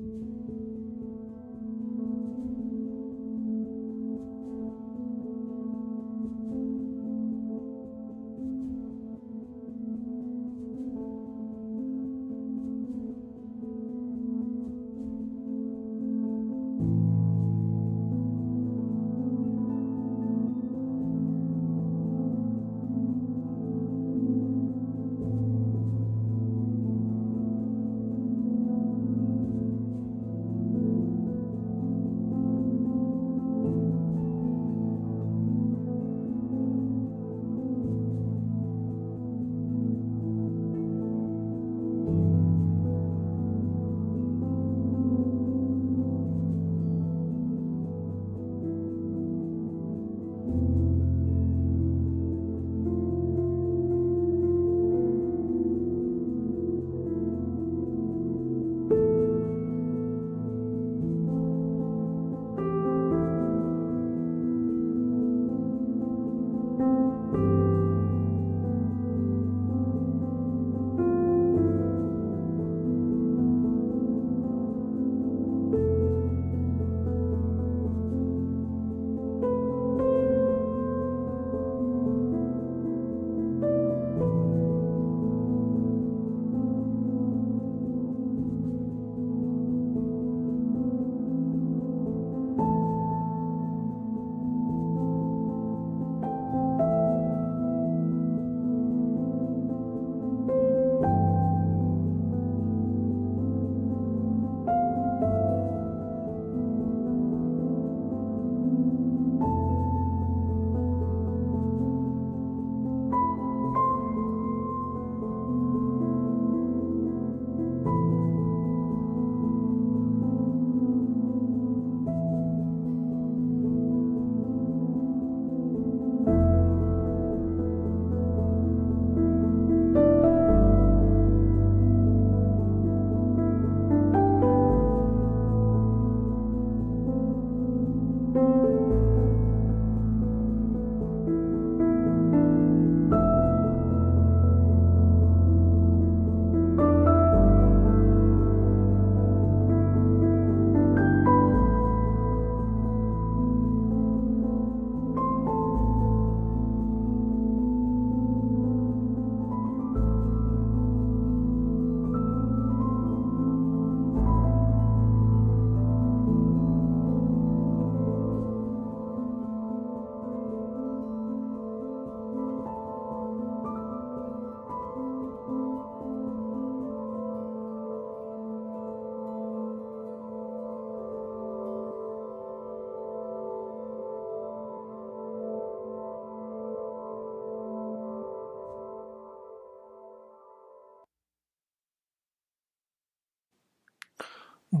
うん。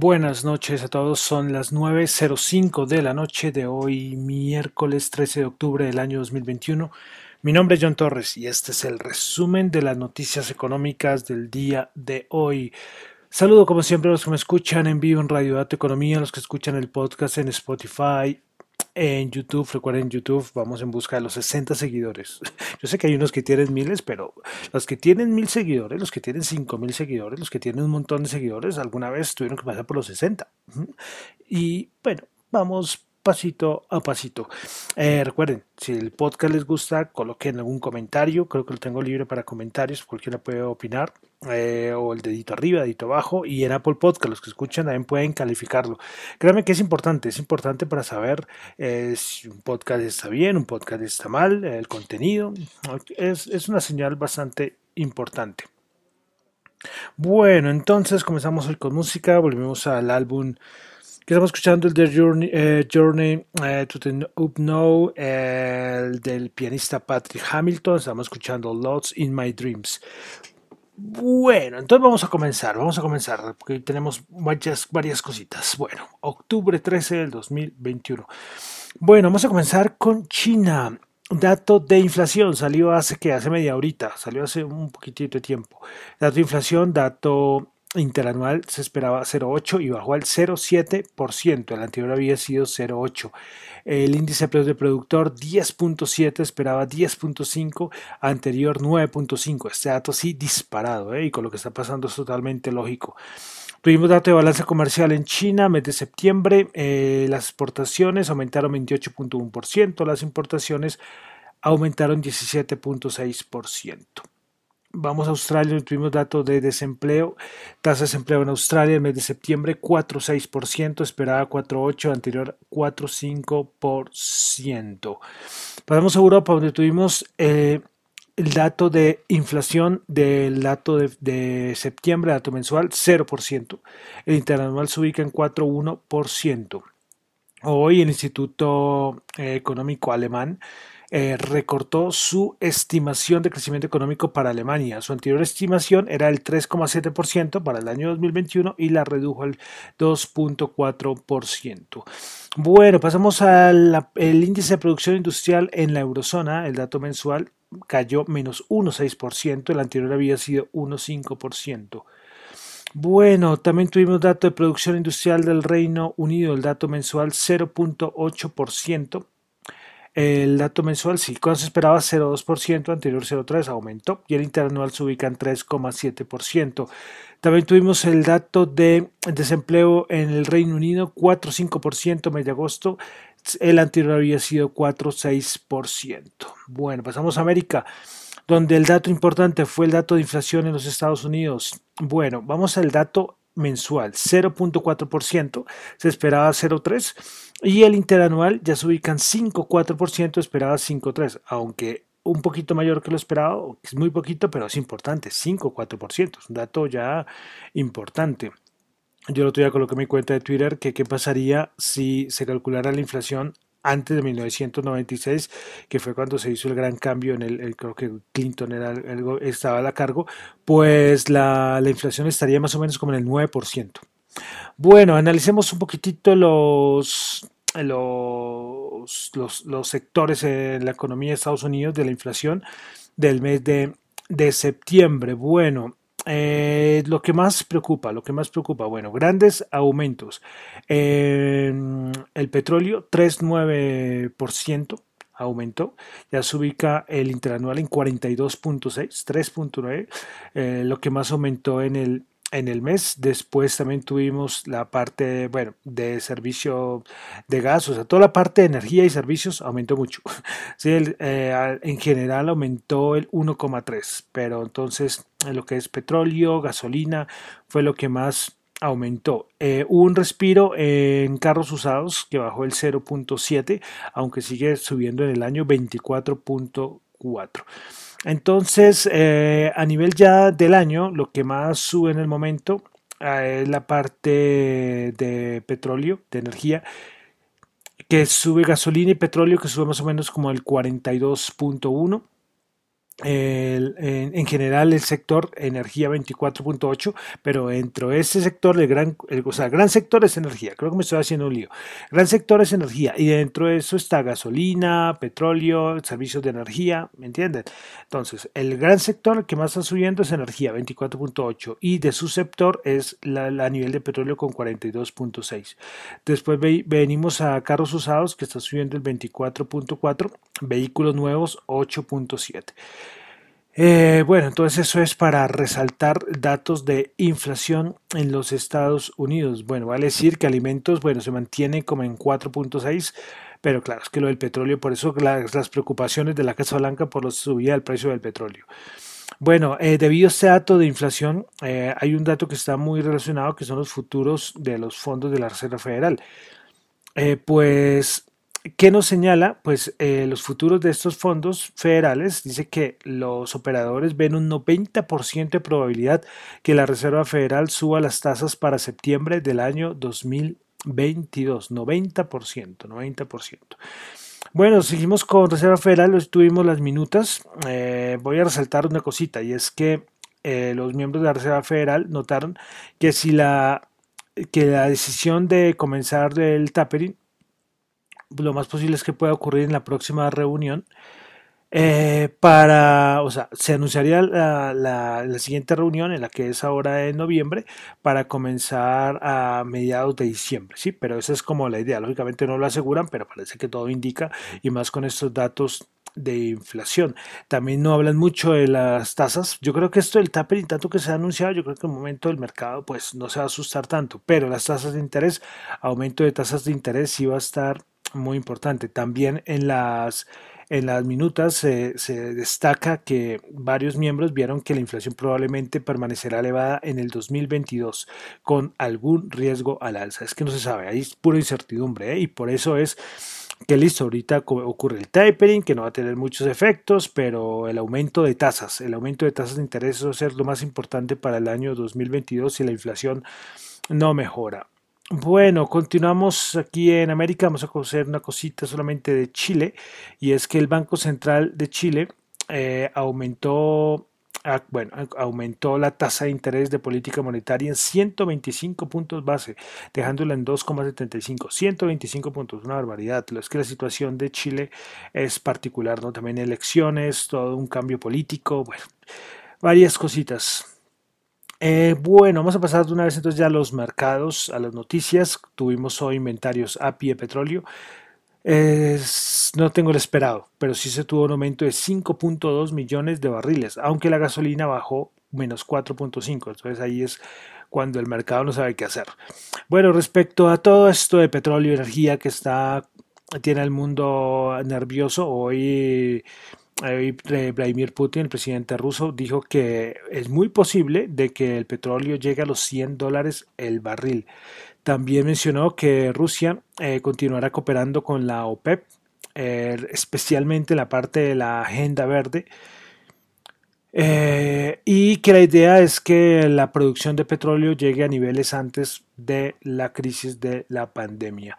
Buenas noches a todos, son las 9.05 de la noche de hoy, miércoles 13 de octubre del año 2021. Mi nombre es John Torres y este es el resumen de las noticias económicas del día de hoy. Saludo como siempre a los que me escuchan en vivo en Radio Dato Economía, a los que escuchan el podcast en Spotify, en YouTube, recuerden YouTube, vamos en busca de los 60 seguidores. Yo sé que hay unos que tienen miles, pero los que tienen mil seguidores, los que tienen cinco mil seguidores, los que tienen un montón de seguidores, alguna vez tuvieron que pasar por los 60. Y bueno, vamos pasito a pasito. Eh, recuerden, si el podcast les gusta, coloquen algún comentario. Creo que lo tengo libre para comentarios. Cualquiera puede opinar. Eh, o el dedito arriba, dedito abajo. Y en Apple Podcast, los que escuchan también pueden calificarlo. Créanme que es importante. Es importante para saber eh, si un podcast está bien, un podcast está mal, el contenido. Es, es una señal bastante importante. Bueno, entonces comenzamos hoy con música. Volvemos al álbum estamos escuchando el de Journey, eh, Journey eh, to the Up Now, el del pianista Patrick Hamilton. Estamos escuchando Lots in My Dreams. Bueno, entonces vamos a comenzar, vamos a comenzar, porque tenemos varias, varias cositas. Bueno, octubre 13 del 2021. Bueno, vamos a comenzar con China. Dato de inflación salió hace que hace media horita, salió hace un poquitito de tiempo. Dato de inflación, dato interanual se esperaba 0,8 y bajó al 0,7%. El anterior había sido 0,8. El índice de precios de productor 10.7, esperaba 10.5, anterior 9.5. Este dato sí disparado ¿eh? y con lo que está pasando es totalmente lógico. Tuvimos dato de balanza comercial en China, mes de septiembre. Eh, las exportaciones aumentaron 28.1%, las importaciones aumentaron 17.6%. Vamos a Australia, tuvimos datos de desempleo, tasa de desempleo en Australia el mes de septiembre 4,6%, esperaba 4,8%, anterior 4,5%. Pasamos a Europa, donde tuvimos eh, el dato de inflación del dato de, septiembre, dato mensual, 0%. El interanual se ubica en 4,1%. Hoy el Instituto eh, Económico Alemán eh, recortó su estimación de crecimiento económico para Alemania. Su anterior estimación era el 3,7% para el año 2021 y la redujo al 2,4%. Bueno, pasamos al índice de producción industrial en la eurozona, el dato mensual cayó menos 1,6%, el anterior había sido 1,5%. Bueno, también tuvimos dato de producción industrial del Reino Unido, el dato mensual 0.8%, el dato mensual, sí, cuando se esperaba 0,2%, anterior 0,3% aumentó y el interanual se ubica en 3,7%. También tuvimos el dato de desempleo en el Reino Unido, 4,5% mes de agosto. El anterior había sido 4,6%. Bueno, pasamos a América, donde el dato importante fue el dato de inflación en los Estados Unidos. Bueno, vamos al dato mensual, 0.4%, se esperaba 0.3% y el interanual ya se ubica en 5.4%, esperaba 5.3%, aunque un poquito mayor que lo esperado, es muy poquito, pero es importante, 5.4%, es un dato ya importante. Yo el otro día coloqué mi cuenta de Twitter que qué pasaría si se calculara la inflación antes de 1996, que fue cuando se hizo el gran cambio en el, creo que Clinton era estaba a la cargo, pues la, inflación estaría más o menos como en el 9%. Bueno, analicemos un poquitito los, los, los, sectores en la economía de Estados Unidos de la inflación del mes de, de septiembre. Bueno, eh, lo que más preocupa, lo que más preocupa, bueno, grandes aumentos. el petróleo, 3,9% aumentó, ya se ubica el interanual en 42.6, 3.9, eh, lo que más aumentó en el, en el mes. Después también tuvimos la parte, bueno, de servicio de gas, o sea, toda la parte de energía y servicios aumentó mucho. Sí, eh, en general aumentó el 1,3, pero entonces lo que es petróleo, gasolina, fue lo que más aumentó. Eh, un respiro en carros usados que bajó el 0.7, aunque sigue subiendo en el año 24.4. Entonces, eh, a nivel ya del año, lo que más sube en el momento eh, es la parte de petróleo, de energía, que sube gasolina y petróleo, que sube más o menos como el 42.1 en, general el sector energía 24.8, pero dentro de ese sector, el gran, o sea, gran sector es energía, creo que me estoy haciendo un lío. Gran sector es energía y dentro de eso está gasolina, petróleo, servicios de energía, ¿me entienden? Entonces, el gran sector que más está subiendo es energía 24.8 y de su sector es la, nivel de petróleo con 42.6. Después venimos a carros usados que está subiendo el 24.4, vehículos nuevos 8.7. Eh, bueno, entonces eso es para resaltar datos de inflación en los Estados Unidos. Bueno, vale decir que alimentos, bueno, se mantiene como en 4.6, pero claro, es que lo del petróleo, por eso las, preocupaciones de la Casa Blanca por la subida del precio del petróleo. Bueno, eh, debido a este dato de inflación, eh, hay un dato que está muy relacionado, que son los futuros de los fondos de la Reserva Federal. pues ¿Qué nos señala? Pues eh, los futuros de estos fondos federales dice que los operadores ven un 90% de probabilidad que la Reserva Federal suba las tasas para septiembre del año 2022. 90%, 90%. Bueno, seguimos con Reserva Federal, tuvimos las minutas. Eh, voy a resaltar una cosita y es que eh, los miembros de la Reserva Federal notaron que si la que la decisión de comenzar el tapering lo más posible es que pueda ocurrir en la próxima reunión. Eh, para, o sea, se anunciaría la, la, siguiente reunión en la que es ahora en noviembre para comenzar a mediados de diciembre, sí, pero esa es como la idea. Lógicamente no lo aseguran, pero parece que todo indica y más con estos datos de inflación. También no hablan mucho de las tasas. Yo creo que esto del tapering, tanto que se ha anunciado, yo creo que en el momento del mercado pues no se va a asustar tanto, pero las tasas de interés, aumento de tasas de interés sí va a estar muy importante. También en las en las minutas se destaca que varios miembros vieron que la inflación probablemente permanecerá elevada en el 2022 con algún riesgo al alza. Es que no se sabe, ahí es pura incertidumbre ¿eh? y por eso es que listo, ahorita ocurre el tapering, que no va a tener muchos efectos, pero el aumento de tasas, el aumento de tasas de interés va a ser lo más importante para el año 2022 si la inflación no mejora. Bueno, continuamos aquí en América, vamos a conocer una cosita solamente de Chile, y es que el Banco Central de Chile eh, aumentó Ah, bueno, aumentó la tasa de interés de política monetaria en 125 puntos base, dejándola en 2,75. 125 puntos, una barbaridad. Es que la situación de Chile es particular, ¿no? También elecciones, todo un cambio político, bueno, varias cositas. Eh, bueno, vamos a pasar de una vez entonces ya a los mercados, a las noticias. Tuvimos hoy inventarios API de petróleo no tengo el esperado, pero sí se tuvo un aumento de 5.2 millones de barriles, aunque la gasolina bajó menos 4.5. Entonces ahí es cuando el mercado no sabe qué hacer. Bueno, respecto a todo esto de petróleo y energía que está tiene el mundo nervioso, hoy Vladimir Putin, el presidente ruso, dijo que es muy posible de que el petróleo llegue a los 100 dólares el barril. También mencionó que Rusia eh, continuará cooperando con la OPEP, eh, especialmente en la parte de la agenda verde, eh, y que la idea es que la producción de petróleo llegue a niveles antes de la crisis de la pandemia.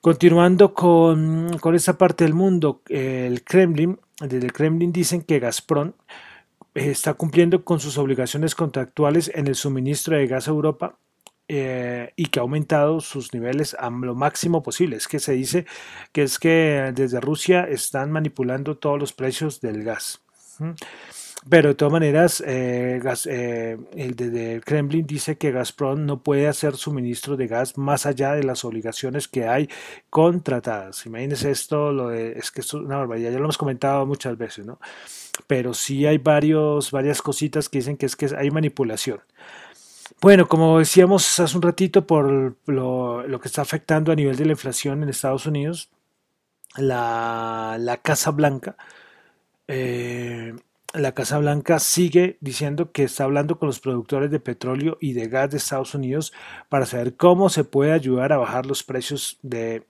Continuando con, con esta parte del mundo, el Kremlin, desde el Kremlin dicen que Gazprom está cumpliendo con sus obligaciones contractuales en el suministro de gas a Europa eh, y que ha aumentado sus niveles a lo máximo posible. Es que se dice que es que desde Rusia están manipulando todos los precios del gas. Pero de todas maneras, eh, eh, el de, Kremlin dice que Gazprom no puede hacer suministro de gas más allá de las obligaciones que hay contratadas. Imagínense esto, lo es que es una barbaridad, ya lo hemos comentado muchas veces, ¿no? Pero sí hay varios, varias cositas que dicen que es que hay manipulación. Bueno, como decíamos hace un ratito, por lo, que está afectando a nivel de la inflación en Estados Unidos, la, Casa Blanca, eh, la Casa Blanca sigue diciendo que está hablando con los productores de petróleo y de gas de Estados Unidos para saber cómo se puede ayudar a bajar los precios de,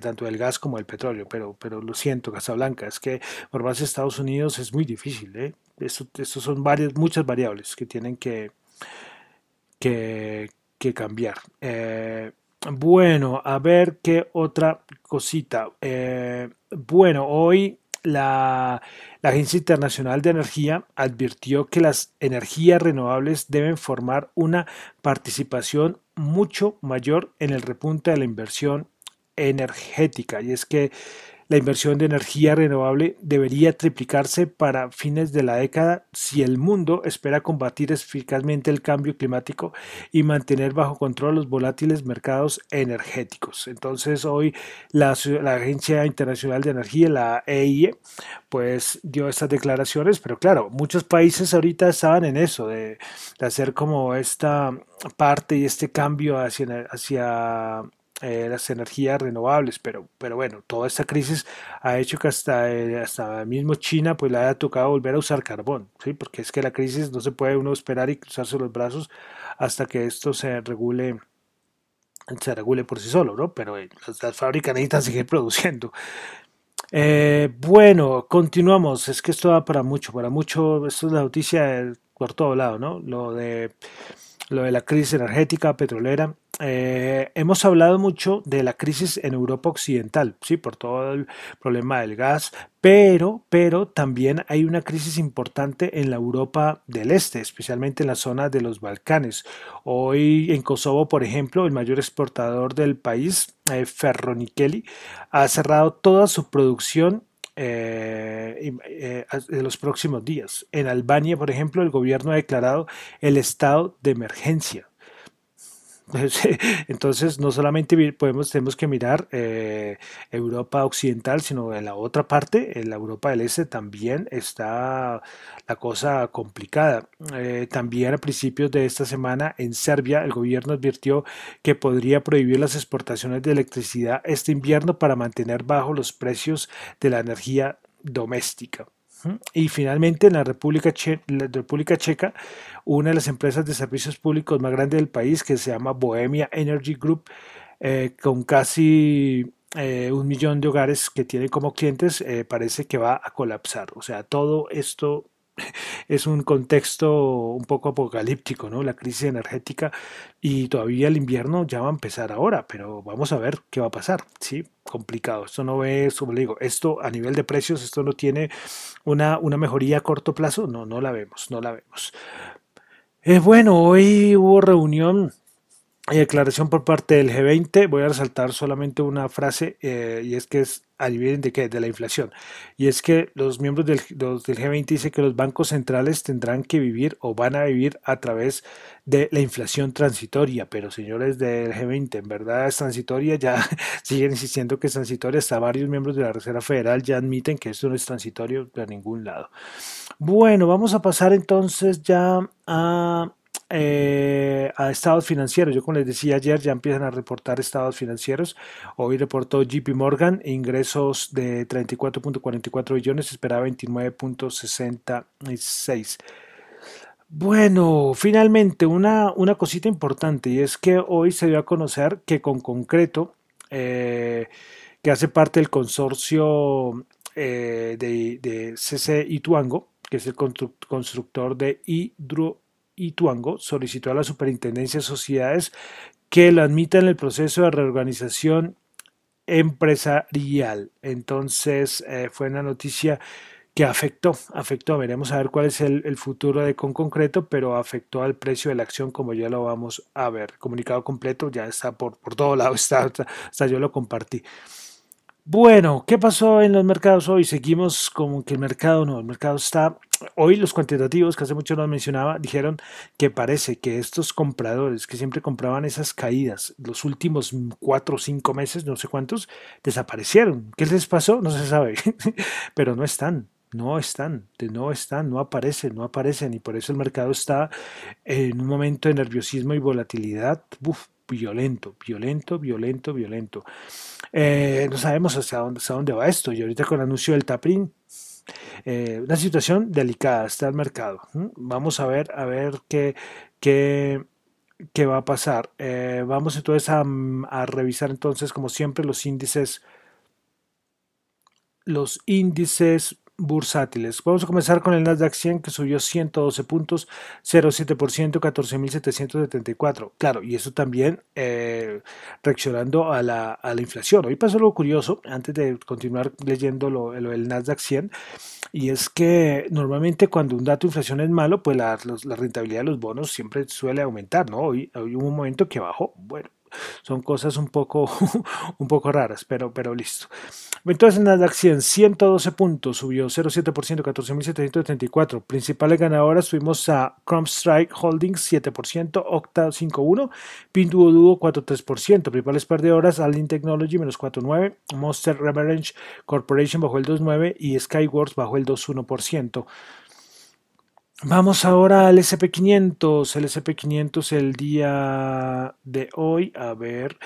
tanto del gas como del petróleo. Pero, pero lo siento, Casa Blanca, es que por de Estados Unidos es muy difícil. ¿eh? Esto, son varias, muchas variables que tienen que, que, cambiar. Eh, bueno, a ver qué otra cosita. Eh, bueno, hoy la, Agencia Internacional de Energía advirtió que las energías renovables deben formar una participación mucho mayor en el repunte de la inversión energética. Y es que la inversión de energía renovable debería triplicarse para fines de la década si el mundo espera combatir eficazmente el cambio climático y mantener bajo control los volátiles mercados energéticos. Entonces hoy la, Agencia Internacional de Energía, la EIE, pues dio estas declaraciones, pero claro, muchos países ahorita estaban en eso, de, hacer como esta parte y este cambio hacia, hacia eh, las energías renovables, pero, pero bueno, toda esta crisis ha hecho que hasta, eh, hasta mismo China pues le haya tocado volver a usar carbón, ¿sí? porque es que la crisis no se puede uno esperar y cruzarse los brazos hasta que esto se regule se regule por sí solo, ¿no? Pero eh, las, fábricas necesitan seguir produciendo. bueno, continuamos. Es que esto va para mucho, para mucho. Esto es la noticia por todo lado, ¿no? Lo de lo de la crisis energética petrolera. Eh, hemos hablado mucho de la crisis en Europa Occidental, sí, por todo el problema del gas, pero, pero también hay una crisis importante en la Europa del Este, especialmente en la zona de los Balcanes. Hoy en Kosovo, por ejemplo, el mayor exportador del país, eh, Ferronikeli, ha cerrado toda su producción eh, eh, de los próximos días. En Albania, por ejemplo, el gobierno ha declarado el estado de emergencia. Entonces, no solamente podemos, tenemos que mirar eh, Europa Occidental, sino en la otra parte, en la Europa del Este, también está la cosa complicada. Eh, también a principios de esta semana en Serbia, el gobierno advirtió que podría prohibir las exportaciones de electricidad este invierno para mantener bajo los precios de la energía doméstica. Y finalmente, en la República, Checa, una de las empresas de servicios públicos más grandes del país, que se llama Bohemia Energy Group, eh, con casi eh, un millón de hogares que tiene como clientes, eh, parece que va a colapsar. O sea, todo esto es un contexto un poco apocalíptico, ¿no? La crisis energética y todavía el invierno ya va a empezar ahora, pero vamos a ver qué va a pasar, ¿sí? Complicado. Esto no es, como le digo, esto a nivel de precios, esto no tiene una, una mejoría a corto plazo, no, no la vemos, no la vemos. Eh, bueno, hoy hubo reunión y declaración por parte del G20. Voy a resaltar solamente una frase eh, y es que es adivinen de qué, de la inflación. Y es que los miembros del, del G20 dicen que los bancos centrales tendrán que vivir o van a vivir a través de la inflación transitoria. Pero señores del G20, en verdad es transitoria, ya siguen insistiendo que es transitoria. Hasta varios miembros de la Reserva Federal ya admiten que esto no es transitorio de ningún lado. Bueno, vamos a pasar entonces ya a eh, a estados financieros. Yo como les decía ayer, ya empiezan a reportar estados financieros. Hoy reportó JP Morgan ingresos de 34.44 billones, esperaba 29.66. Bueno, finalmente una, una cosita importante y es que hoy se dio a conocer que con concreto, eh, que hace parte del consorcio eh, de, de CC Ituango, que es el constructor de hidro Ituango solicitó a la Superintendencia de Sociedades que lo admita en el proceso de reorganización empresarial. Entonces eh, fue una noticia que afectó, afectó, veremos a ver cuál es el, futuro de con concreto, pero afectó al precio de la acción como ya lo vamos a ver. comunicado completo ya está por, por todo lado, está, hasta yo lo compartí. Bueno, ¿qué pasó en los mercados hoy? Seguimos como que el mercado no, el mercado está... Hoy los cuantitativos, que hace mucho nos mencionaba, dijeron que parece que estos compradores que siempre compraban esas caídas, los últimos cuatro o cinco meses, no sé cuántos, desaparecieron. ¿Qué les pasó? No se sabe, pero no están, no están, no están, no aparecen, no aparecen y por eso el mercado está en un momento de nerviosismo y volatilidad violento, violento, violento, violento. Eh, no sabemos hasta dónde, dónde va esto. Y ahorita con el anuncio del Taprin, eh, una situación delicada está el mercado. Vamos a ver, a ver qué, qué, qué va a pasar. Eh, vamos entonces a, a, revisar entonces, como siempre, los índices, los índices bursátiles. Vamos a comenzar con el Nasdaq 100 que subió 112 puntos, 0,7%, 14.774. Claro, y eso también eh, reaccionando a la, a la, inflación. Hoy pasó algo curioso, antes de continuar leyendo lo, el Nasdaq 100, y es que normalmente cuando un dato de inflación es malo, pues la, la rentabilidad de los bonos siempre suele aumentar, ¿no? Hoy, hoy hubo un momento que bajó. Bueno, son cosas un poco, un poco raras, pero, pero listo. Entonces en Nasdaq 100, 112 puntos, subió 0,7%, 14.734. Principales ganadoras tuvimos a Strike Holdings 7%, Octa 5.1%, Pinduoduo 4.3%. Principales perdedoras, Alien Technology menos 4.9%, Monster Reverage Corporation bajó el 2.9% y Skyworks bajó el 2.1%. Vamos ahora al SP500. El SP500 el día de hoy, a ver,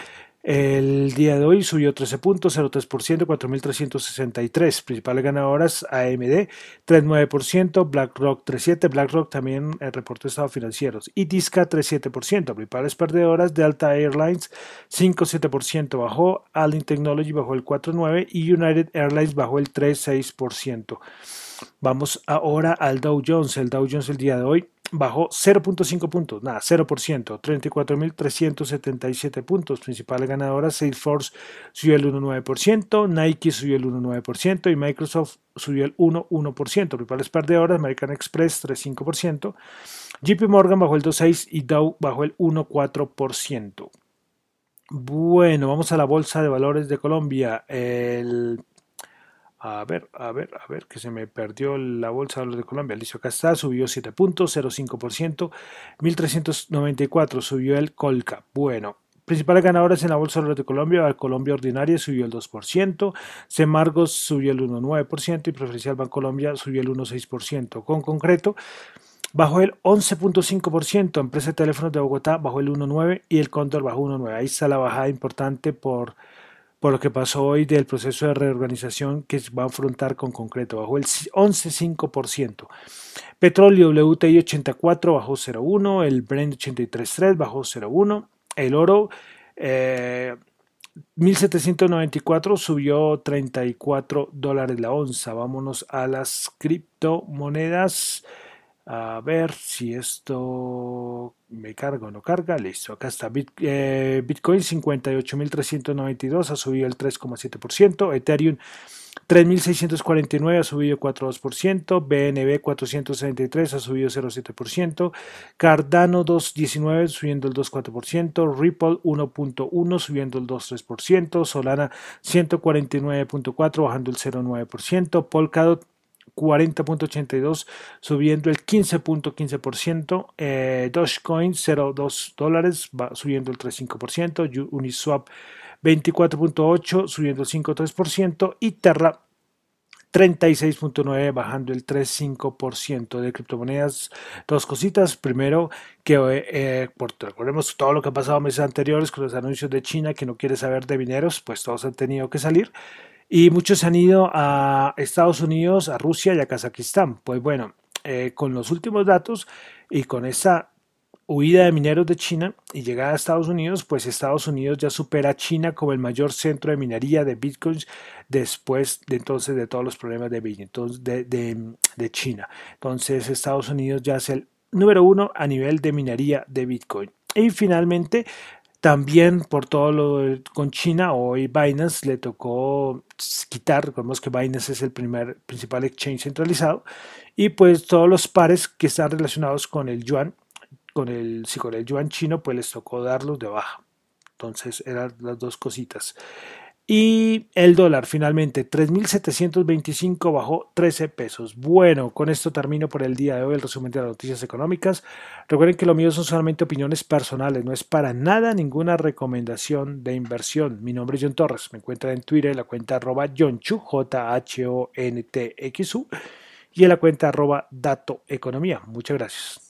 el día de hoy subió 13.03%, 4.363. Principales ganadoras AMD 3.9%, BlackRock 3.7%, BlackRock también eh, reportó estados financieros y Disca 3.7%. Principales perdedoras Delta Airlines 5.7% bajó, Allen Technology bajó el 4.9% y United Airlines bajó el 3.6%. Vamos ahora al Dow Jones. El Dow Jones el día de hoy bajó 0.5 puntos, nada, 0%, 34.377 puntos. Principales ganadoras, Salesforce subió el 1.9%, Nike subió el 1.9% y Microsoft subió el 1.1%. Principales perdedoras, American Express 3.5%, JP Morgan bajó el 2.6% y Dow bajó el 1.4%. Bueno, vamos a la Bolsa de Valores de Colombia. El A ver, a ver, a ver, que se me perdió la bolsa de Colombia. Listo, acá está, subió 7 puntos, 0,5%. 1394 subió el Colca. Bueno, principales ganadores en la bolsa de Colombia, la Colombia Ordinaria subió el 2%, Semargos subió el 1,9% y Preferencial Bancolombia subió el 1,6%. Con concreto, bajó el 11.5%, Empresa de Teléfonos de Bogotá bajó el 1,9% y el Cóndor bajó 1,9%. Ahí está la bajada importante por por lo que pasó hoy del proceso de reorganización que va a afrontar con concreto, bajó el 11,5%. Petróleo WTI 84 bajó 0,1, el Brent 83.3 bajó 0,1, el oro 1794 eh, subió 34 dólares la onza. Vámonos a las criptomonedas. A ver si esto me carga o no carga. Listo, acá está. Eh, Bitcoin 58.392 ha subido el 3,7%. Ethereum 3.649 ha subido 4,2%, BNB 463 ha subido 0,7%, Cardano 2,19 subiendo el 2,4%, Ripple 1,1 subiendo el 2,3%, Solana 149,4 bajando el 0,9%, Polkadot 40.82 subiendo el 15.15%, eh, Dogecoin 0.2 dólares va subiendo el 3.5%, Uniswap 24.8 subiendo el 5.3% y Terra 36.9 bajando el 3.5% de criptomonedas. Dos cositas. Primero, que eh, por, recordemos todo lo que ha pasado meses anteriores con los anuncios de China que no quiere saber de mineros, pues todos han tenido que salir. Y muchos han ido a Estados Unidos, a Rusia y a Kazajistán. Pues bueno, eh, con los últimos datos y con esa huida de mineros de China y llegada a Estados Unidos, pues Estados Unidos ya supera a China como el mayor centro de minería de bitcoins después de entonces de todos los problemas de, de, de, de China. Entonces Estados Unidos ya es el número uno a nivel de minería de bitcoin. Y finalmente, también por todo lo con China, hoy Binance le tocó quitar, recordemos que Binance es el primer principal exchange centralizado, y pues todos los pares que están relacionados con el yuan con el, si con el yuan chino, pues les tocó darlos de baja. Entonces eran las dos cositas. Y el dólar finalmente 3.725 bajó 13 pesos. Bueno, con esto termino por el día de hoy el resumen de las noticias económicas. Recuerden que lo mío son solamente opiniones personales, no es para nada ninguna recomendación de inversión. Mi nombre es John Torres, me encuentran en Twitter en la cuenta arroba Chu, J-H-O-N-T-X-U, y en la cuenta arroba Dato Economía. Muchas gracias.